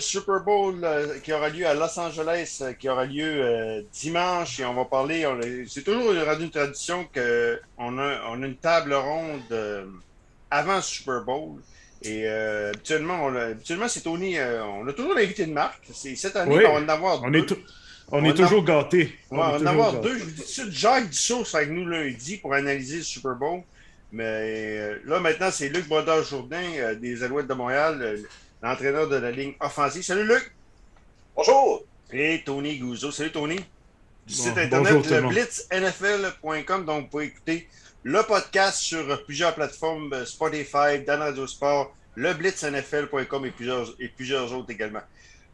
Super Bowl euh, qui aura lieu à Los Angeles, euh, qui aura lieu euh, dimanche, et on va parler. C'est toujours une tradition qu'on a, on a une table ronde avant le Super Bowl. Et habituellement, habituellement c'est Tony. on a toujours l'invité de marque. Cette année, on va en avoir on deux. Est on, est toujours gâtés. on, va en avoir deux. Je vous dis Jacques Dussault avec nous lundi pour analyser le Super Bowl. Mais là, maintenant, c'est Luc Brodeur-Jourdain des Alouettes de Montréal l'entraîneur de la ligne offensive. Salut Luc! Bonjour! Et Tony Gouzeau. Salut Tony! Du site internet blitznfl.com, donc vous pouvez écouter le podcast sur plusieurs plateformes, euh, Spotify, Dan Radio Sport, le blitznfl.com et plusieurs, et plusieurs autres également.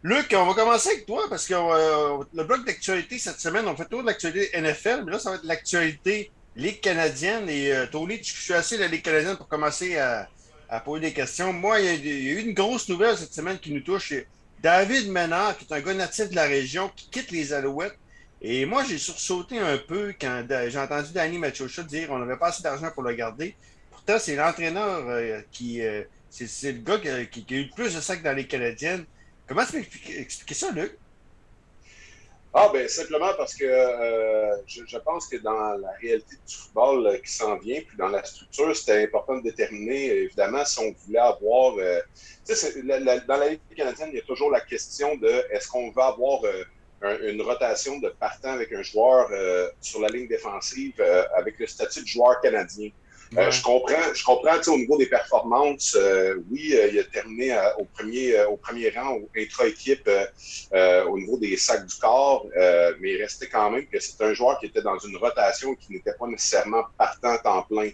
Luc, on va commencer avec toi parce que euh, le bloc d'actualité cette semaine, on fait tout l'actualité NFL, mais là, ça va être l'actualité Ligue canadienne. Et euh, Tony, tu suis assez la Ligue canadienne pour commencer à, à poser des questions. Moi, il y, a, eu une grosse nouvelle cette semaine qui nous touche. David Ménard, qui est un gars natif de la région, qui quitte les Alouettes. Et moi, j'ai sursauté un peu quand j'ai entendu Danny Machocha dire qu'on n'avait pas assez d'argent pour le garder. Pourtant, c'est l'entraîneur euh, qui. Euh, c'est le gars qui, a eu le plus de sacs dans les Canadiennes. Comment tu expliquer ça, Luc? Ah, ben simplement parce que euh, je, pense que dans la réalité du football euh, qui s'en vient, puis dans la structure, c'était important de déterminer, évidemment, si on voulait avoir. Euh, dans la Ligue canadienne, il y a toujours la question de est-ce qu'on va avoir une rotation de partant avec un joueur sur la ligne défensive avec le statut de joueur canadien? Euh, je comprends, je comprends au niveau des performances, euh, oui, euh, il a terminé au, premier, au premier rang au intra-équipe au niveau des sacs du corps, mais il restait quand même que c'est un joueur qui était dans une rotation qui n'était pas nécessairement partant en plein.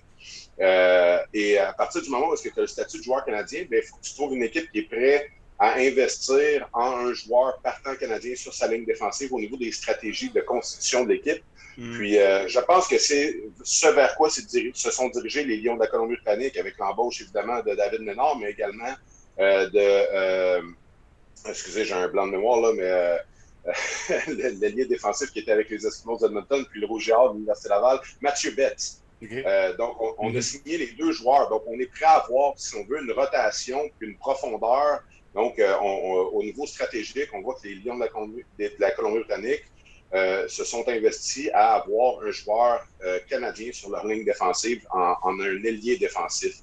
et à partir du moment où tu as le statut de joueur canadien, ben, il faut que tu trouves une équipe qui est prête à investir en un joueur partant canadien sur sa ligne défensive au niveau des stratégies de constitution de l'équipe. Mm. Puis euh, je pense que c'est ce vers quoi se sont dirigés les Lions de la Colombie-Britannique avec l'embauche évidemment de David Ménard, mais également euh, de. Euh, excusez, j'ai un blanc de mémoire là, mais l'ailier défensif qui était avec les Eskimos d'Edmonton, puis le Rouge de l'Université Laval, Mathieu Betts. donc, on, a mm-hmm. signé les deux joueurs. Donc, on est prêt à avoir, si on veut, une rotation puis une profondeur. Donc, au niveau stratégique, on voit que les Lions de la Colombie-Britannique euh, se sont investis à avoir un joueur euh, canadien sur leur ligne défensive en, un ailier défensif.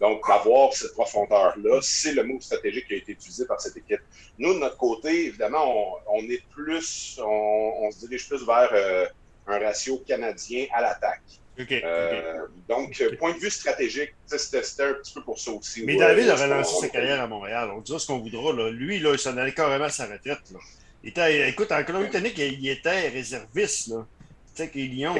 Donc, avoir cette profondeur-là, c'est le mot stratégique qui a été utilisé par cette équipe. Nous, de notre côté, évidemment, on, est plus, on, se dirige plus vers euh, un ratio canadien à l'attaque. Donc, point de vue stratégique, c'était un petit peu pour ça aussi. Mais David a relancé sa carrière à Montréal. On dira ce qu'on voudra. Là. Lui, là, il s'en allait carrément à sa retraite. Là. Il était, écoute, en Colombie-Britannique, il était réserviste. Là. Tu sais, que les Lions,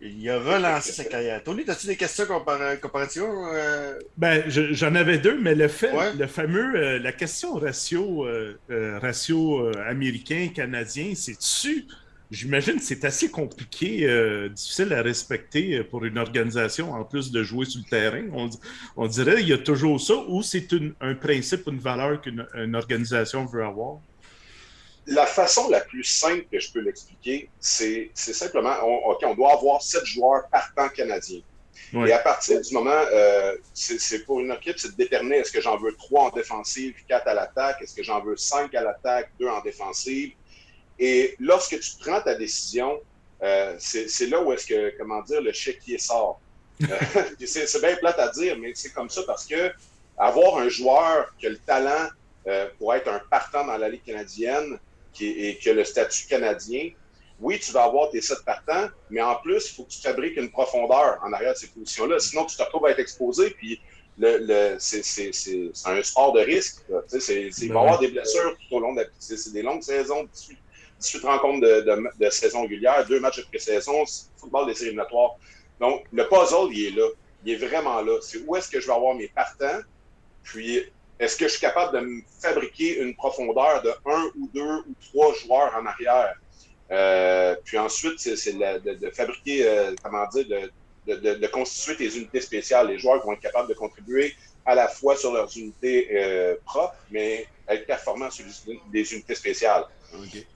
il, a relancé sa carrière. Tony, as-tu des questions comparatives? Euh? Ben, j'en avais deux, mais le fait, le fameux, euh, la question ratio, euh, ratio américain-canadien, c'est-tu J'imagine que c'est assez compliqué, euh, difficile à respecter euh, pour une organisation en plus de jouer sur le terrain. On, dirait qu'il y a toujours ça ou c'est un principe, une valeur qu'une organisation veut avoir? La façon la plus simple que je peux l'expliquer, c'est simplement, on, on doit avoir sept joueurs partant canadiens. Et à partir du moment, euh, c'est pour une équipe, c'est de déterminer est-ce que j'en veux trois en défensive, quatre à l'attaque, est-ce que j'en veux cinq à l'attaque, deux en défensive, et lorsque tu prends ta décision, euh, c'est là où est-ce que, comment dire, le chéquier sort. Euh, c'est bien plate à dire, mais c'est comme ça parce que avoir un joueur qui a le talent euh, pour être un partant dans la Ligue canadienne qui, et qui a le statut canadien, oui, tu vas avoir tes sept partants, mais en plus, il faut que tu fabriques une profondeur en arrière de ces positions-là. Sinon, tu te retrouves à être exposé, puis le, le c'est un sport de risque. Il va y ben avoir des blessures tout au long de la... C'est des longues saisons, 18 rencontres de, de, saison régulière, deux matchs de pré-saison, football des éliminatoires. Donc, le puzzle, il est là. Il est vraiment là. C'est où est-ce que je vais avoir mes partants, puis est-ce que je suis capable de me fabriquer une profondeur de un ou deux ou trois joueurs en arrière? Euh, puis ensuite, c'est de, fabriquer, euh, comment dire, de, constituer tes unités spéciales. Les joueurs vont être capables de contribuer à la fois sur leurs unités euh, propres, mais être performants sur des unités spéciales.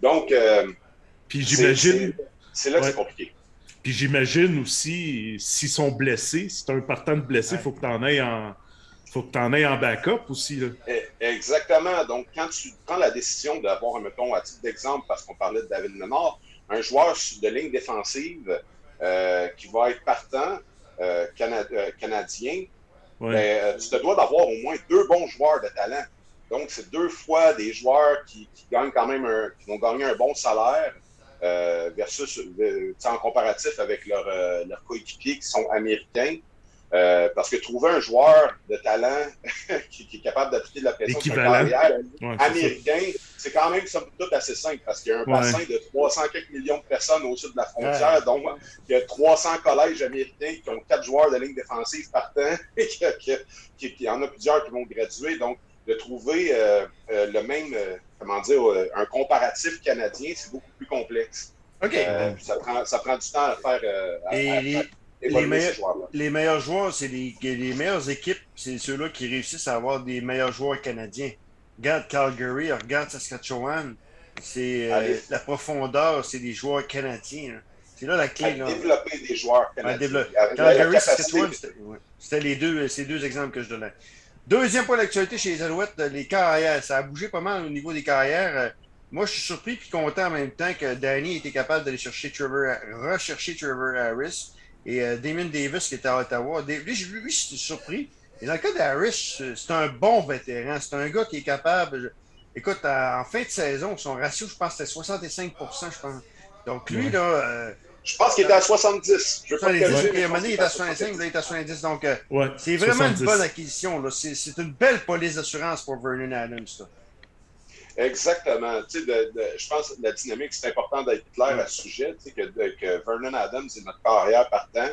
Donc, euh, puis j'imagine. C'est là que c'est compliqué. Puis j'imagine aussi, s'ils sont blessés, si tu as un partant de blessé, il faut que tu en aies en. Faut que tu en aies en backup aussi. Là. Eh, Exactement. Donc, quand tu prends la décision d'avoir, mettons, à titre d'exemple, parce qu'on parlait de David Menard, un joueur de ligne défensive euh, qui va être partant, euh, euh, canadien, ben, tu te dois d'avoir au moins deux bons joueurs de talent. Donc, c'est deux fois des joueurs qui, gagnent quand même un, qui vont gagner un bon salaire versus en comparatif avec leurs coéquipiers qui sont américains. Euh, parce que trouver un joueur de talent qui, est capable d'appliquer de la pression sur un carrière américain, c'est quand même somme toute assez simple parce qu'il y a un bassin de 300 quelques millions de personnes au-dessus de la frontière. Donc, il y a 300 collèges américains qui ont quatre joueurs de ligne défensive partant et qu'il y en a plusieurs qui vont graduer. Donc, de trouver euh, euh, le même, comment dire, un comparatif canadien, c'est beaucoup plus complexe. OK. ça, prend, ça prend du temps à faire. et les, meilleurs joueurs, c'est les, les, meilleures équipes, c'est ceux-là qui réussissent à avoir des meilleurs joueurs canadiens. Regarde Calgary, regarde Saskatchewan. C'est euh, la profondeur, c'est des joueurs canadiens. Hein. C'est là la clé. Là. Développer des joueurs canadiens. Calgary, Saskatchewan, c'était les deux, ces deux exemples que je donnais. Deuxième point d'actualité chez les Alouettes, les carrières. Ça a bougé pas mal au niveau des carrières. Moi, je suis surpris et content en même temps que Danny était capable d'aller chercher Trevor, rechercher Trevor Harris et euh, Damon Davis qui était à Ottawa. Lui, lui, je suis surpris. Et dans le cas d'Harris, c'est un bon vétéran. C'est un gars qui est capable. Écoute, en fin de saison, son ratio, je pense, c'était 65 je pense. Donc, lui, là. Euh, je pense qu'il était à 70. Je veux pas 70, il, il était à 65, il était à 70. Donc, euh, c'est vraiment une bonne acquisition. C'est une belle police d'assurance pour Vernon Adams. Là. Exactement. Tu sais, je pense que la dynamique, c'est important d'être clair à ce sujet, tu sais, que, que, Vernon Adams est notre carrière partant,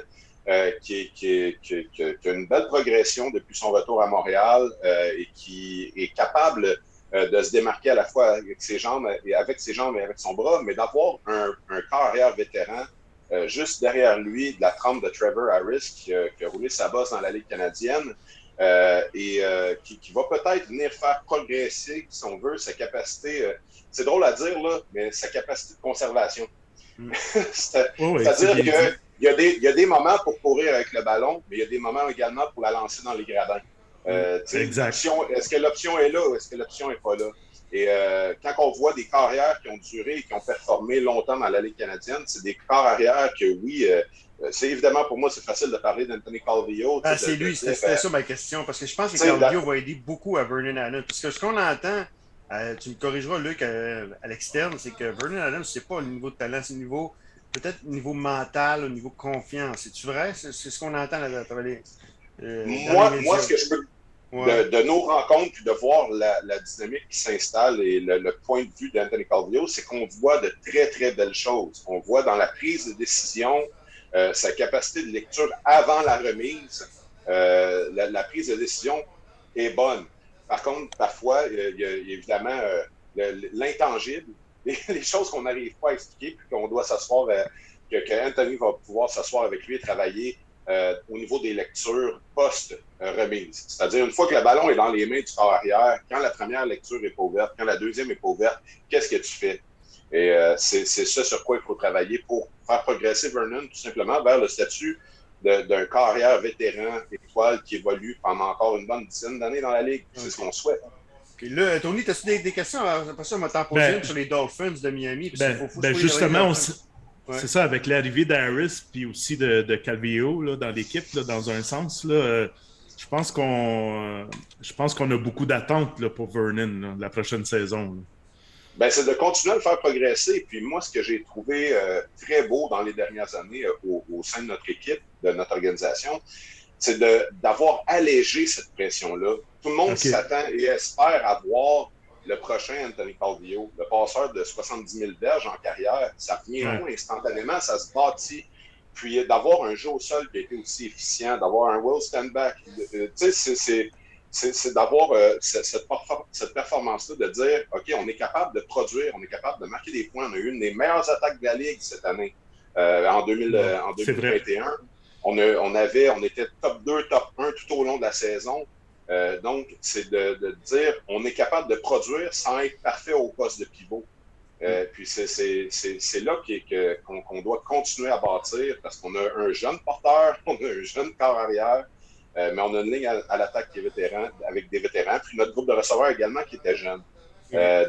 euh, qui, qui, qui, qui, a une belle progression depuis son retour à Montréal euh, et qui est capable euh, de se démarquer à la fois avec ses jambes et avec ses jambes et avec son bras, mais d'avoir un, un carrière vétéran juste derrière lui de la trempe de Trevor Harris qui, qui a roulé sa bosse dans la Ligue canadienne. Euh, et euh, qui, va peut-être venir faire progresser, si on veut, sa capacité, euh, c'est drôle à dire, là, mais sa capacité de conservation. Mm. C'est-à-dire qu'il y, a des, y a des moments pour courir avec le ballon, mais il y a des moments également pour la lancer dans les gradins. Mm. exact. Est-ce que l'option est là ou est-ce que l'option n'est pas là? Et quand on voit des carrières qui ont duré et qui ont performé longtemps dans la Ligue canadienne, c'est des carrières que, oui, c'est évidemment pour moi, c'est facile de parler d'Anthony Calvillo. Ah, c'est lui, c'était ben, ça ma question, parce que je pense que Calvillo va aider beaucoup à Vernon Allen. Parce que ce qu'on entend, euh, tu me corrigeras, Luc, euh, à, l'externe, c'est que Vernon Allen, c'est pas au niveau de talent, c'est au niveau, peut-être au niveau mental, au niveau de confiance. C'est-tu vrai? C'est ce qu'on entend là, moi, moi, ce que je peux. De, nos rencontres, puis de voir la, dynamique qui s'installe et le, le, point de vue d'Anthony Calvillo, c'est qu'on voit de très, très belles choses. On voit dans la prise de décision, euh, sa capacité de lecture avant la remise, euh, la, prise de décision est bonne. Par contre, parfois, il y a, évidemment euh, l'intangible, les, choses qu'on n'arrive pas à expliquer, puis qu'on doit s'asseoir, que, Anthony va pouvoir s'asseoir avec lui et travailler au niveau des lectures post-remise. C'est-à-dire, une fois que le ballon est dans les mains du corps arrière, quand la première lecture n'est pas ouverte, quand la deuxième n'est pas ouverte, qu'est-ce que tu fais? Et euh, c'est ça sur quoi il faut travailler pour faire progresser Vernon tout simplement vers le statut d'un carrière vétéran étoile qui évolue pendant encore une bonne dizaine d'années dans la Ligue. C'est ce qu'on souhaite. Puis là, Tony, as-tu des, questions? Après ça, on va t'en poser ben, sur les Dolphins de Miami. Ben, ben justement, c'est ça, avec l'arrivée d'Harris puis aussi de, de Calvillo dans l'équipe, dans un sens, là, euh, je pense qu'on euh, je pense qu'on a beaucoup d'attentes pour Vernon la prochaine saison ben, c'est de continuer à le faire progresser. Puis moi, ce que j'ai trouvé euh, très beau dans les dernières années euh, au, sein de notre équipe, de notre organisation, c'est d'avoir allégé cette pression-là. Tout le monde s'attend et espère avoir le prochain Anthony Calvillo, le passeur de 70 000 berges en carrière. Ça vient instantanément, ça se bâtit. Puis d'avoir un jeu au sol qui a été aussi efficient, d'avoir un well stand-back. Euh, tu sais, c'est c'est d'avoir euh, cette, performance-là, de dire, OK, on est capable de produire, on est capable de marquer des points. On a eu une des meilleures attaques de la Ligue cette année, euh, en, 2021. On, on, avait, on était top 2, top 1 tout au long de la saison. Euh, donc, c'est de, dire, on est capable de produire sans être parfait au poste de pivot. Mm. puis c'est là qu'on doit continuer à bâtir parce qu'on a un jeune porteur, on a un jeune corps arrière, mais on a une ligne à, l'attaque qui est vétéran, avec des vétérans, puis notre groupe de receveurs également qui était jeune.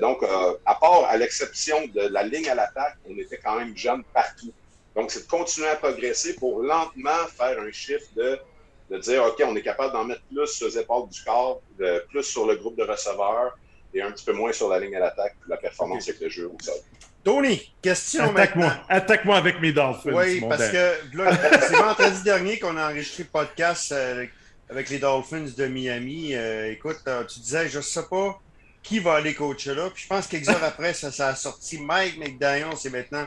donc, à part, à l'exception de la ligne à l'attaque, on était quand même jeunes partout. Donc, c'est de continuer à progresser pour lentement faire un chiffre de, de dire, OK, on est capable d'en mettre plus sur les épaules du corps, plus sur le groupe de receveurs et un petit peu moins sur la ligne à l'attaque, la performance avec le jeu au sol. Tony, question Attaque-moi. Attaque-moi avec mes Dolphins. Oui, parce que c'est vendredi dernier qu'on a enregistré le podcast euh, avec, les Dolphins de Miami. Euh, écoute, euh, tu disais, je ne sais pas qui va aller coacher là. Puis je pense quelques heures après, ça, ça, a sorti Mike McDaniel, c'est maintenant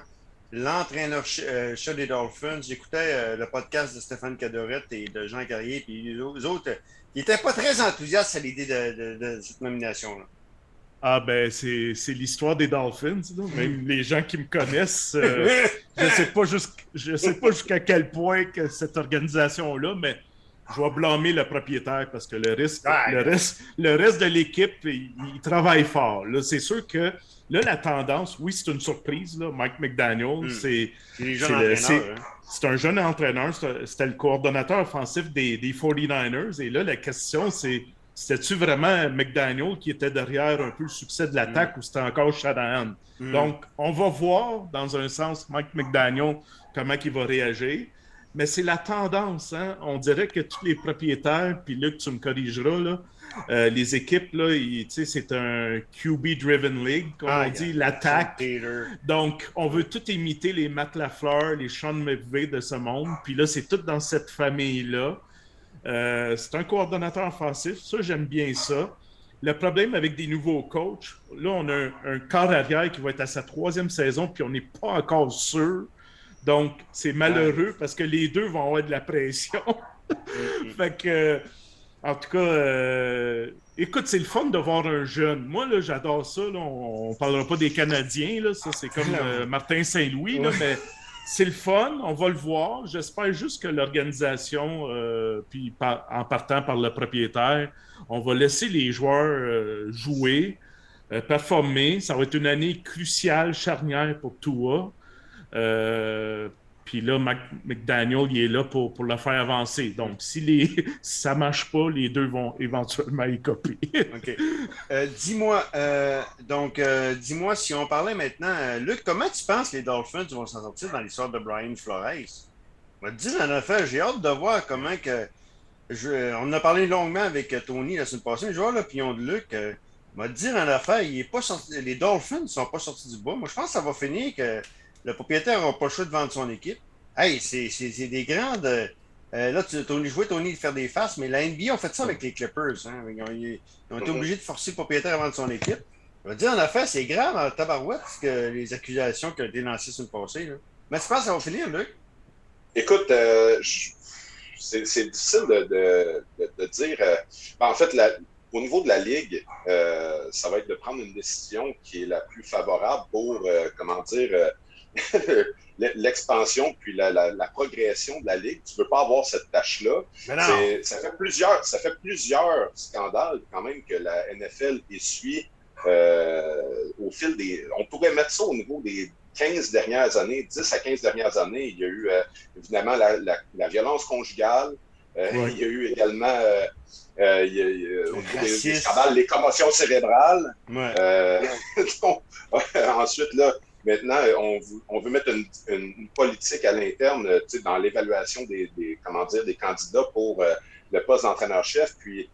l'entraîneur-chef des Dolphins. J'écoutais le podcast de Stéphane Cadorette et de Jean Carrier, puis les autres, ils n'étaient pas très enthousiastes à l'idée de cette nomination-là. Ah ben c'est l'histoire des Dolphins. Même les gens qui me connaissent, euh, je ne sais pas jusqu'à quel point que cette organisation-là, mais je vais blâmer le propriétaire parce que le, risque, le, reste, le reste de l'équipe, il, travaille fort. C'est sûr que là, la tendance, oui, c'est une surprise. Là. Mike McDaniel, hmm. c'est hein. un jeune entraîneur. C'était le coordonnateur offensif des, des 49ers. Et là, la question, c'est c'était-tu vraiment McDaniel qui était derrière un peu le succès de l'attaque mm. ou c'était encore Shanahan? Mm. Donc, on va voir, dans un sens, Mike McDaniel, comment il va réagir. Mais c'est la tendance. Hein? On dirait que tous les propriétaires, puis Luc, tu me corrigeras, là, euh, les équipes, là, c'est un QB-driven league, comme ah, on dit, l'attaque. Donc, on veut tout imiter les Matt LaFleur, les Sean McVay de ce monde. Puis là, c'est tout dans cette famille-là. Euh, c'est un coordonnateur offensif. Ça, j'aime bien ça. Le problème avec des nouveaux coachs, là, on a un, un corps arrière qui va être à sa troisième saison, puis on n'est pas encore sûr. Donc, c'est malheureux parce que les deux vont avoir de la pression. fait que, en tout cas, euh, écoute, c'est le fun de voir un jeune. Moi, là, j'adore ça. On ne parlera pas des Canadiens, là. Ça, c'est comme euh, Martin Saint-Louis, mais c'est le fun, on va le voir. J'espère juste que l'organisation, euh, puis en partant par le propriétaire, on va laisser les joueurs euh, jouer, euh, performer. Ça va être une année cruciale, charnière pour Tua. Puis là, McDaniel, il est là pour, pour le faire avancer. Donc, si, les, ça ne marche pas, les deux vont éventuellement y copier. OK. Euh, dis-moi, euh, donc, euh, dis-moi, si on parlait maintenant, Luc, comment tu penses que les Dolphins vont s'en sortir dans l'histoire de Brian Flores? On va te dire, en effet, j'ai hâte de voir comment que. Je, on a parlé longuement avec Tony la semaine passée, je vois l'opinion de Luc. On va te dire, en effet, il est pas sorti, les Dolphins ne sont pas sortis du bois. Moi, je pense que ça va finir que le propriétaire n'a pas le choix de vendre son équipe. Hey, c'est des grandes. Euh, là, tu as joué Tony de faire des faces, mais la NBA a fait ça avec les Clippers. Hein. Ils, ont, été obligés de forcer le propriétaire à vendre son équipe. Je veux dire, en effet, c'est grave en tabarouette que les accusations qui ont été lancées sur le passé. Mais tu penses que ça va finir, Luc? Écoute, euh, c'est difficile de, dire. Euh, ben, en fait, au niveau de la Ligue, ça va être de prendre une décision qui est la plus favorable pour, comment dire, l'expansion puis la, progression de la Ligue. Tu ne veux pas avoir cette tâche-là. Ça fait, plusieurs, ça fait plusieurs scandales quand même que la NFL essuie euh, au fil des... On pourrait mettre ça au niveau des 15 dernières années, 10 à 15 dernières années. Il y a eu euh, évidemment la, violence conjugale. Euh, il y a eu également il y a, des, scandales, les commotions cérébrales. ensuite, là, Maintenant, on, veut mettre une, politique à l'interne dans l'évaluation des, comment dire, des candidats pour euh, le poste d'entraîneur-chef. Puis,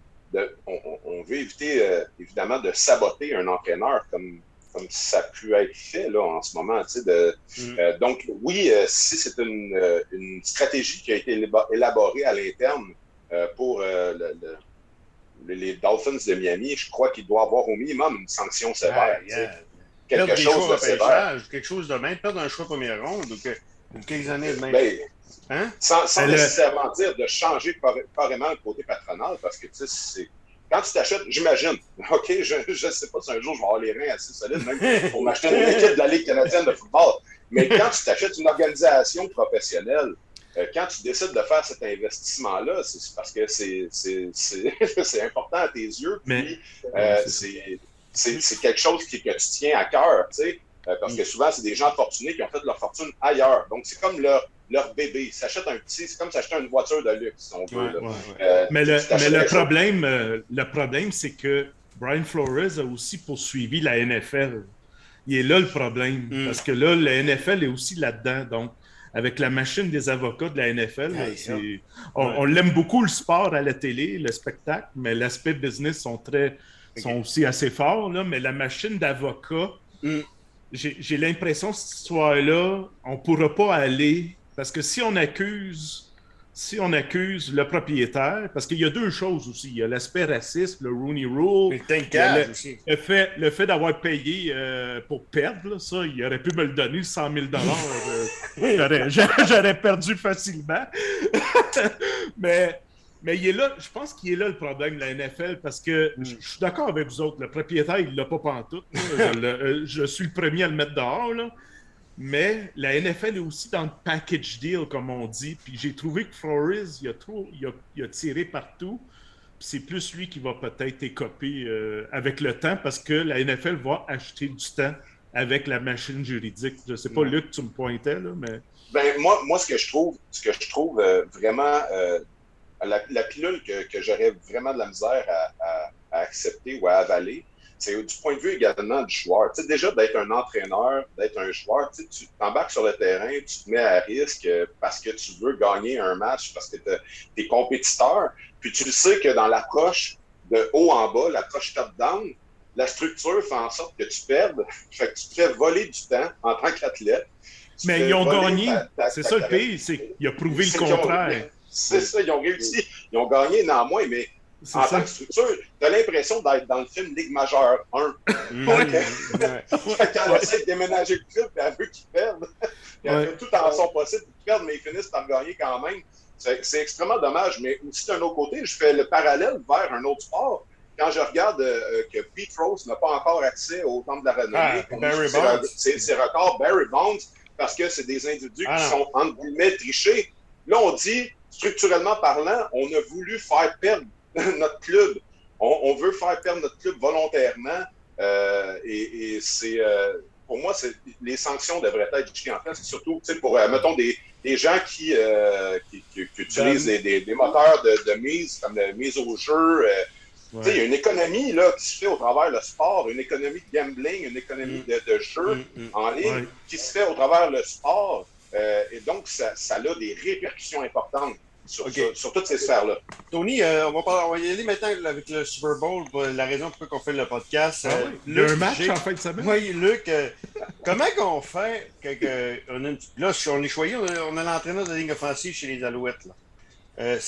on, veut éviter, euh, évidemment, de saboter un entraîneur comme, comme ça a pu être fait là, en ce moment. De, mm. euh, donc, oui, si c'est une, stratégie qui a été élaborée à l'interne pour les Dolphins de Miami, je crois qu'il doit avoir au minimum une sanction sévère quelque chose de sévère. Quelque chose de même, perdre un choix première ronde ou, quelques années de même. Ben, hein? Sans, nécessairement dire de changer carrément le côté patronal, parce que tu sais, quand tu t'achètes, j'imagine, OK, je ne sais pas si un jour je vais avoir les reins assez solides même pour m'acheter une équipe de la Ligue canadienne de football, mais quand tu t'achètes une organisation professionnelle, euh, quand tu décides de faire cet investissement-là, c'est parce que c'est important à tes yeux, puis euh, c'est c'est quelque chose qui, que tu tiens à cœur, tu sais, euh, parce que mm. souvent, c'est des gens fortunés qui ont fait leur fortune ailleurs. Donc, c'est comme leur, leur bébé. Ils s'achètent un petit, c'est comme s'acheter une voiture de luxe, si on veut. mais le, mais le problème, le problème, c'est que Brian Flores a aussi poursuivi la NFL. Il est là le problème. Mm. Parce que là, la NFL est aussi là-dedans. Donc, avec la machine des avocats de la NFL, on, l'aime beaucoup le sport à la télé, le spectacle, mais l'aspect business sont très sont aussi assez forts. Là, mais la machine d'avocats, mm. j'ai l'impression que ce soir-là, on ne pourra pas aller. Parce que si on accuse si on accuse le propriétaire, parce qu'il y a deux choses aussi. Il y a l'aspect raciste, le Rooney Rule. Le, aussi. le, fait, le fait d'avoir payé euh, pour perdre, ça, il aurait pu me le donner, 100 000 euh, J'aurais perdu facilement. mais, mais il est là, je pense qu'il est là le problème de la NFL, parce que mm. je, suis d'accord avec vous autres. Le propriétaire, il ne l'a pas pantoute. je, euh, je suis le premier à le mettre dehors. Là. Mais la NFL est aussi dans le package deal, comme on dit. Puis j'ai trouvé que Flores, il a, trop, il a, tiré partout. c'est plus lui qui va peut-être écoper euh, avec le temps parce que la NFL va acheter du temps avec la machine juridique. Je ne sais pas, Luc, tu me pointais, là, mais. Ben, moi, moi, ce que je trouve, ce que je trouve euh, vraiment euh, la, pilule que, que j'aurais vraiment de la misère à, à accepter ou à avaler, c'est du point de vue également du joueur. Tu sais, déjà, d'être un entraîneur, d'être un joueur, tu t'embarques sur le terrain, tu te mets à risque parce que tu veux gagner un match, parce que tu es compétiteur. Puis tu sais que dans l'approche de haut en bas, l'approche top-down, la structure fait en sorte que tu perdes. Fait que tu te fais voler du temps en tant qu'athlète. Mais ils ont gagné. C'est ça le pays. Il a prouvé le contraire. C'est ça, ils ont réussi. Ils ont gagné néanmoins, mais en tant que structure, tu as l'impression d'être dans le film Ligue majeure 1. Mm. Quand elle essaie de déménager le club, elle veut qu'ils perdent. elle veut tout en son possible qu'ils perdent, mais ils finissent par gagner quand même. C'est extrêmement dommage, mais aussi d'un autre côté, je fais le parallèle vers un autre sport. Quand je regarde euh, que Pete Rose n'a pas encore accès au temps de la renommée, ah, c'est record Barry Bonds, parce que c'est des individus qui ah. sont, entre guillemets, trichés. Là, on dit, structurellement parlant, on a voulu faire perdre notre club. On, veut faire perdre notre club volontairement. Euh, et, c'est euh, pour moi, les sanctions devraient être place. Surtout pour, euh, mettons, des, gens qui, utilisent des, moteurs de, mise, comme la mise au jeu. Il y a une économie là, qui se fait au travers le sport, une économie de gambling, une économie mm. de, jeu mm, mm. en ligne qui se fait au travers le sport. Et donc, ça, ça a des répercussions importantes sur, toutes ces sphères-là. Tony, euh, on, va y aller maintenant avec le Super Bowl, la raison pour laquelle on fait le podcast. Ah, oui. Un match en fin de semaine? Oui, Luc, euh, comment qu'on fait que, on a là, on est choyé, on a, l'entraîneur de ligne offensive chez les Alouettes. Là. Euh,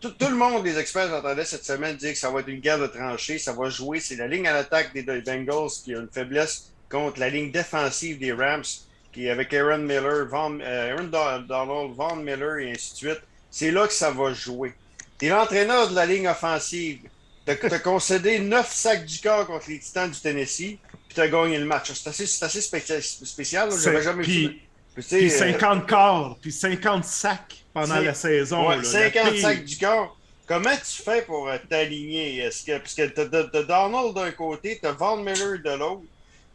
tout, le monde, les experts, j'entendais cette semaine dire que ça va être une guerre de tranchées, ça va jouer. C'est la ligne à l'attaque des Bengals qui a une faiblesse contre la ligne défensive des Rams, qui avec Aaron Miller, Aaron Donald, Von Miller et ainsi de suite. C'est là que ça va jouer. Tu es l'entraîneur de la ligne offensive. Tu as, concédé 9 sacs du corps contre les Titans du Tennessee, puis tu as gagné le match. C'est assez, assez, spécial. J'avais jamais puis, Puis 50 corps, puis 50 sacs pendant la saison. Ouais, 50 sacs du corps. Comment tu fais pour euh, t'aligner? Est-ce que, parce que tu as, Donald d'un côté, tu as Von Miller de l'autre.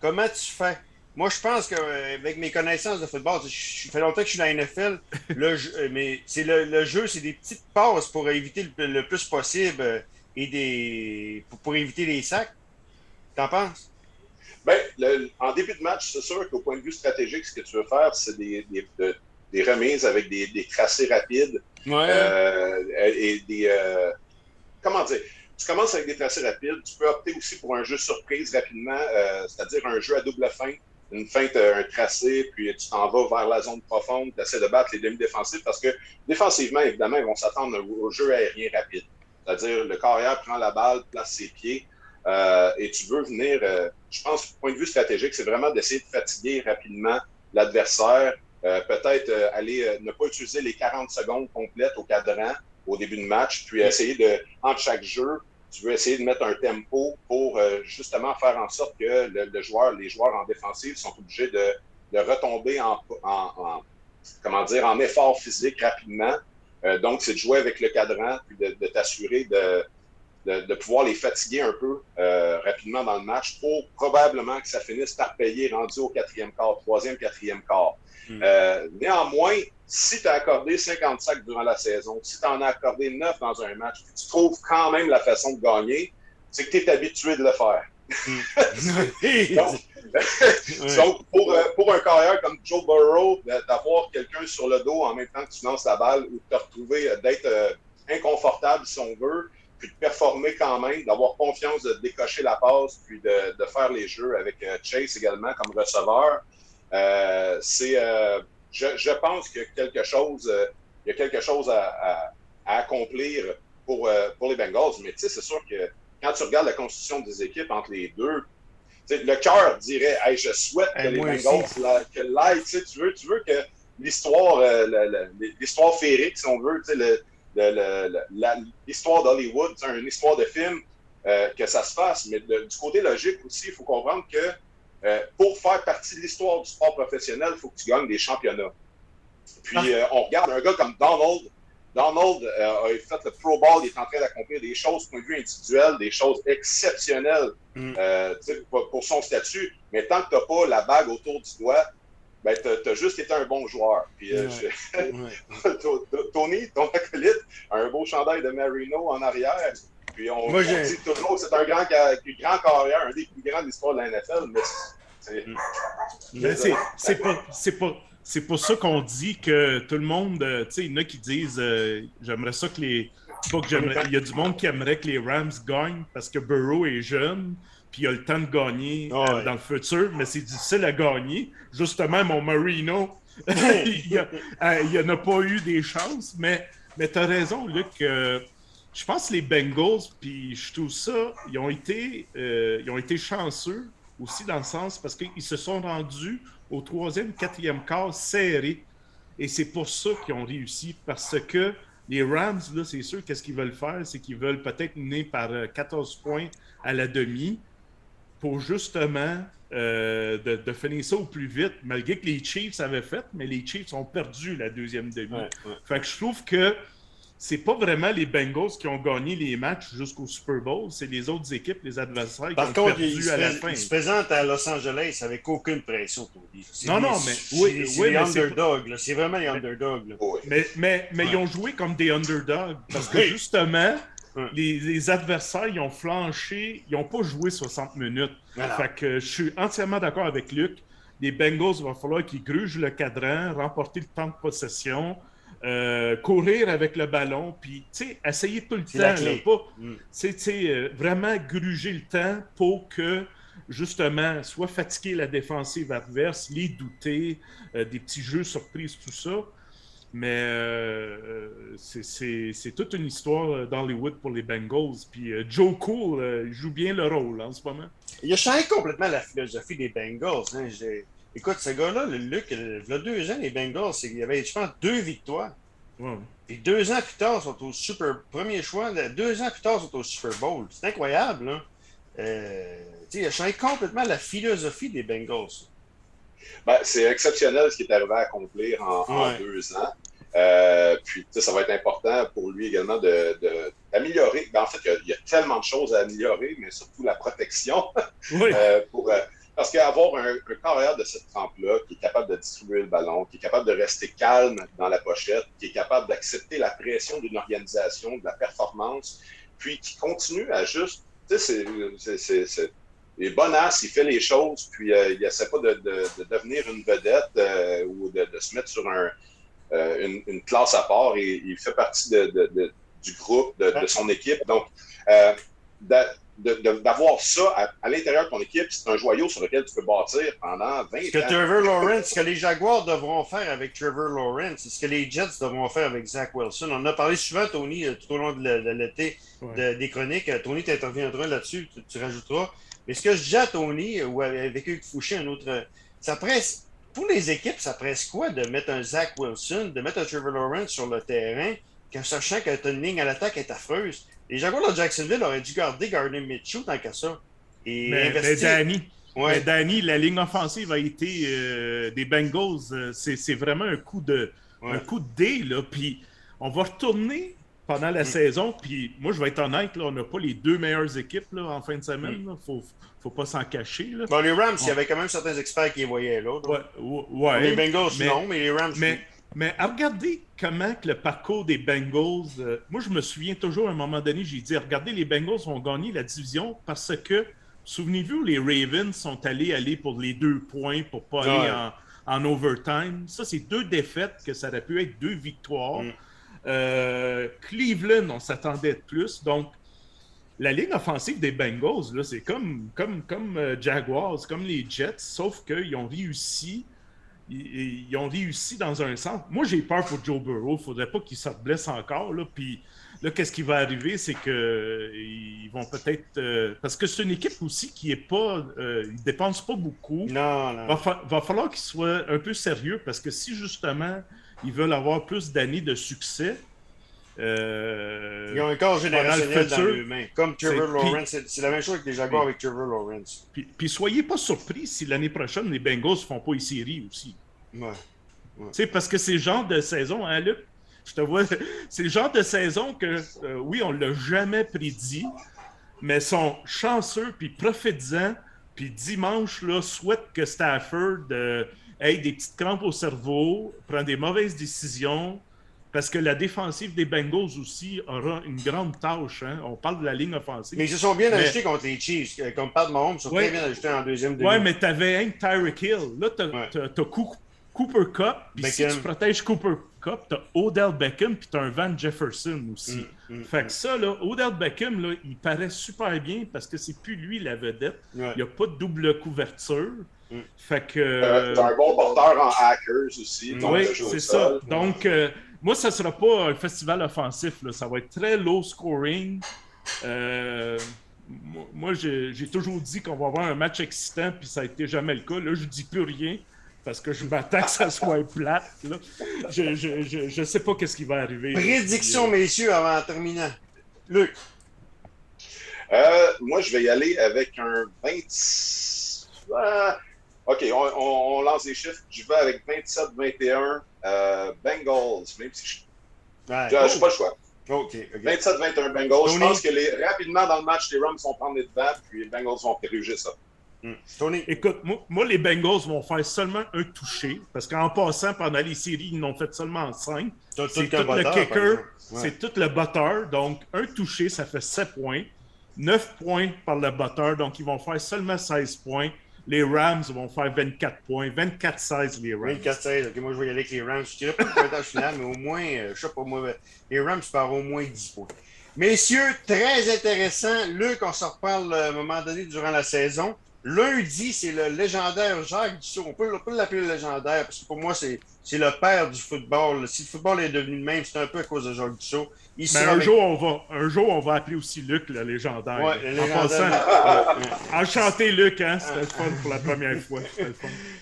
Comment tu fais? Moi, je pense qu'avec mes connaissances de football, je, fait longtemps que je suis dans la NFL, le jeu, euh, mais c'est le, jeu, c'est des petites passes pour éviter le, plus possible euh, et des pour, éviter les sacs. T'en penses? Bien, en début de match, c'est sûr qu'au point de vue stratégique, ce que tu veux faire, c'est des, des, remises avec des, tracés rapides. Ouais. Euh, et des. comment dire? Tu commences avec des tracés rapides. Tu peux opter aussi pour un jeu surprise rapidement, c'est-à-dire un jeu à double fin une feinte, un tracé, puis tu t'en vas vers la zone profonde, tu essaies de battre les demi-défensifs parce que défensivement, évidemment, ils vont s'attendre au jeu aérien rapide. C'est-à-dire, le carrière prend la balle, place ses pieds, euh, et tu veux venir, euh, je pense, du point de vue stratégique, c'est vraiment d'essayer de fatiguer rapidement l'adversaire, euh, peut-être aller ne pas utiliser les 40 secondes complètes au cadran au début de match, puis essayer de, entre chaque jeu, tu veux essayer de mettre un tempo pour euh, justement faire en sorte que les joueurs en défensive sont obligés de, retomber en, comment dire, en effort physique rapidement. Euh, donc, c'est de jouer avec le cadran, puis de, t'assurer de, de, pouvoir les fatiguer un peu euh, rapidement dans le match pour probablement que ça finisse par payer rendu au quatrième quart, troisième, quatrième quart. Hmm. Euh, néanmoins, si tu as accordé 50 sacs durant la saison, si tu en as accordé 9 dans un match, tu trouves quand même la façon de gagner, c'est que tu es habitué de le faire. Hmm. donc, pour, euh, pour, un carrière comme Joe Burrow, d'avoir quelqu'un sur le dos en même temps que tu lances la balle ou de te retrouver d'être inconfortable si on veut, puis de performer quand même, d'avoir confiance de décocher la passe, puis de, de faire les jeux avec euh, Chase également comme receveur. Euh, c'est, euh, je, je, pense qu'il y a quelque chose, il y a quelque chose à, à, accomplir pour, pour les Bengals. Mais tu sais, c'est sûr que quand tu regardes la constitution des équipes entre les deux, le cœur dirait hey, je souhaite que les Bengals la, que l'aille, tu veux, tu veux que l'histoire, l'histoire féerique, si on veut, le, l'histoire d'Hollywood, une histoire de film, euh, que ça se fasse. Mais du côté logique aussi, il faut comprendre que euh, pour faire partie de l'histoire du sport professionnel, il faut que tu gagnes des championnats. Puis ah. euh, on regarde un gars comme Donald. Donald a fait le Pro Bowl, il est en train d'accomplir des choses, point de vue individuel, des choses exceptionnelles mm. pour, pour, son statut. Mais tant que tu n'as pas la bague autour du doigt, ben, tu as, juste été un bon joueur. Puis, euh, Tony, ton acolyte, a un beau chandail de Marino en arrière. Puis on, Moi, dit toujours que c'est un grand, grand carrière, un des plus grands de l'histoire de la NFL, mais c'est. c'est pas, c'est pour ça qu'on dit que tout le monde, euh, tu sais, il y en a qui disent euh, j'aimerais ça que les. Pas que il y a du monde qui aimerait que les Rams gagnent parce que Burrow est jeune puis il a le temps de gagner ah euh, dans le futur, mais c'est difficile à gagner. Justement, mon Marino, il n'a euh, pas eu des chances, mais, mais tu as raison, Luc. je pense que les Bengals, puis je trouve ça, ils ont été, euh, ils ont été chanceux aussi dans le sens parce qu'ils se sont rendus au troisième, quatrième quart serré. Et c'est pour ça qu'ils ont réussi, parce que les Rams, là, c'est sûr, qu'est-ce qu'ils veulent faire? C'est qu'ils veulent peut-être mener par 14 points à la demi pour justement euh, de, finir ça au plus vite, malgré que les Chiefs avaient fait, mais les Chiefs ont perdu la deuxième demi. Fait que je trouve que c'est pas vraiment les Bengals qui ont gagné les matchs jusqu'au Super Bowl, c'est les autres équipes, les adversaires qui ont perdu à la fin. Ils se présentent à Los Angeles avec aucune pression. Non, non, mais oui, c'est les underdogs. C'est vraiment les underdogs. Mais, mais, mais ils ont joué comme des underdogs parce que justement, les, adversaires, ils ont flanché, ils n'ont pas joué 60 minutes. Fait que je suis entièrement d'accord avec Luc. Les Bengals, il va falloir qu'ils grugent le cadran, remporter le temps de possession, euh, courir avec le ballon, puis essayer tout le temps. Là, pas, mm. euh, vraiment gruger le temps pour que justement, soit fatiguer la défensive adverse, les douter, euh, des petits jeux surprises, tout ça. Mais euh, c'est toute une histoire d'Hollywood pour les Bengals. Puis euh, Joe Cool euh, joue bien le rôle en ce moment. Il a changé complètement la philosophie des Bengals. Hein. Écoute, ce gars-là, le Luc, il y a deux ans, les Bengals, il y avait, je pense, deux victoires. Et deux ans plus tard, ils sont au Super. Premier choix, deux ans plus tard, ils sont au Super Bowl. C'est incroyable, là. il a changé complètement la philosophie des Bengals. Ben, c'est exceptionnel ce qui est arrivé à accomplir en, deux ans. Euh, puis, ça va être important pour lui également d'améliorer. De, ben, en fait, il y, a, tellement de choses à améliorer, mais surtout la protection. Euh, pour, euh, parce qu'avoir un, un, carrière de cette trempe-là qui est capable de distribuer le ballon, qui est capable de rester calme dans la pochette, qui est capable d'accepter la pression d'une organisation, de la performance, puis qui continue à juste. Tu sais, c'est il est bonasse, il fait les choses, puis euh, il essaie pas de, de, devenir une vedette euh, ou de, de, se mettre sur un, euh, une, une, classe à part. Et, il fait partie du groupe, de, son équipe. Donc, d'avoir ça à, l'intérieur de ton équipe, c'est un joyau sur lequel tu peux bâtir pendant 20 ce que Trevor Lawrence, ce que les Jaguars devront faire avec Trevor Lawrence, c'est ce que les Jets devront faire avec Zach Wilson. On en a parlé souvent, Tony, tout au long de l'été des chroniques. Tony, tu interviendras là-dessus, tu, rajouteras. Mais ce que je dis à Tony ou avec Hugues Fouché, un autre, ça presse, pour les équipes, ça presse quoi de mettre un Zach Wilson, de mettre un Trevor Lawrence sur le terrain, qu'en sachant que une ligne à l'attaque est affreuse? Les Jaguars de Jacksonville auraient dû garder Gardner Mitchell tant qu'à ça. Et mais, Danny, mais Danny, la ligne offensive a été euh, des Bengals. Euh, c'est vraiment un coup de un coup de dé, là. Puis on va retourner pendant la mm. saison. Puis moi, je vais être honnête, là, on n'a pas les deux meilleures équipes là, en fin de semaine. Il ne faut, faut pas s'en cacher. Là. Bon, les Rams, il y avait quand même certains experts qui les voyaient là. Ouais, Les Bengals, non, mais les Rams, mais, mais regardez comment que le parcours des Bengals. Euh, moi, je me souviens toujours à un moment donné, j'ai dit regardez, les Bengals vont gagner la division parce que, souvenez-vous, les Ravens sont allés aller pour les deux points pour pas aller en, overtime. Ça, c'est deux défaites que ça aurait pu être deux victoires. Mm. Euh, Cleveland, on s'attendait de plus. Donc, la ligne offensive des Bengals, c'est comme, comme, comme euh, Jaguars, comme les Jets, sauf qu'ils ont réussi. Ils, ont réussi dans un sens. Moi, j'ai peur pour Joe Burrow. Il ne faudrait pas qu'il se blesse encore. Là. Puis là, qu'est-ce qui va arriver? C'est qu'ils vont peut-être. Euh, parce que c'est une équipe aussi qui est pas. ils ne dépensent pas beaucoup. Non, non. Va, va falloir qu'ils soient un peu sérieux parce que si justement ils veulent avoir plus d'années de succès. Euh, ils ont un corps générationnel dans mains. Comme Trevor Lawrence. C'est la même chose avec les Jaguars avec Trevor Lawrence. Puis, puis, soyez pas surpris si l'année prochaine, les Bengals ne font pas les séries aussi. Ouais. ouais. Parce que c'est le genre de saison, hein, Luc? Je te vois. C'est le genre de saison que, euh, oui, on ne l'a jamais prédit, mais sont chanceux, puis profites-en. Puis dimanche, là, souhaite que Stafford. Euh, ait des petites crampes au cerveau, prend des mauvaises décisions, parce que la défensive des Bengals aussi aura une grande tâche. Hein. On parle de la ligne offensive. Mais ils se sont bien ajustés contre les Chiefs. Euh, comme Pat Mahomes, ils sont très bien ajustés en deuxième demi. Oui, mais tu avais un Tyreek Hill. Là, tu as, Cooper Cup. Puis si tu protèges Cooper Cup, tu as Odell Beckham puis tu as un Van Jefferson aussi. Mm, mm, fait que mm. ça, là, Odell Beckham, là, il paraît super bien parce que c'est plus lui la vedette. Il n'y a pas de double couverture. Fait que. Euh, un bon porteur en hackers aussi. Oui, c'est ça. Donc, euh, moi, ça ne sera pas un festival offensif. Là. Ça va être très low scoring. Euh, moi, j'ai toujours dit qu'on va avoir un match excitant, puis ça n'a été jamais le cas. Là, je dis plus rien parce que je m'attends que ça soit plate. Là. Je ne je, je, sais pas qu'est-ce qui va arriver. Prédiction, messieurs, avant de terminer. Luc. moi, je vais y aller avec un 26. OK, on, lance les chiffres. Je vais avec 27-21 euh, Bengals, même si je n'ai pas le choix. OK. 27-21 Bengals. Je pense que les, rapidement dans le match, les Rams vont prendre les devants, puis les Bengals vont péruger ça. Tony. Écoute, moi, les Bengals vont faire seulement un touché, parce qu'en passant, pendant les séries, ils n'ont fait seulement 5. C'est tout, le kicker, c'est tout le batteur. Donc, un touché, ça fait 7 points. 9 points par le batteur, donc ils vont faire seulement 16 points les Rams vont faire 24 points. 24-16 les Rams. 24-16, ok, moi je vais y aller avec les Rams. Je dirais pas le pointage final, mais au moins, euh, je sais pas moi, les Rams par au moins 10 points. Messieurs, très intéressant. Luc, on se reparle à un moment donné durant la saison. Lundi, c'est le légendaire Jacques Dussault. On peut, l'appeler le légendaire parce que pour moi, c'est, le père du football. Si le football est devenu le même, c'est un peu à cause de Jacques Dussault. Mais un, jour, on va, un jour, on va appeler aussi Luc le légendaire. Ouais, le légendaire. enchanté, Luc. Hein? C'était le fun pour la première fois.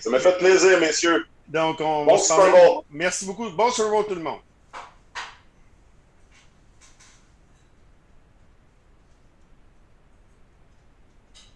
Ça m'a fait plaisir, messieurs. Donc, on bon va Merci beaucoup. Bon Super tout le monde.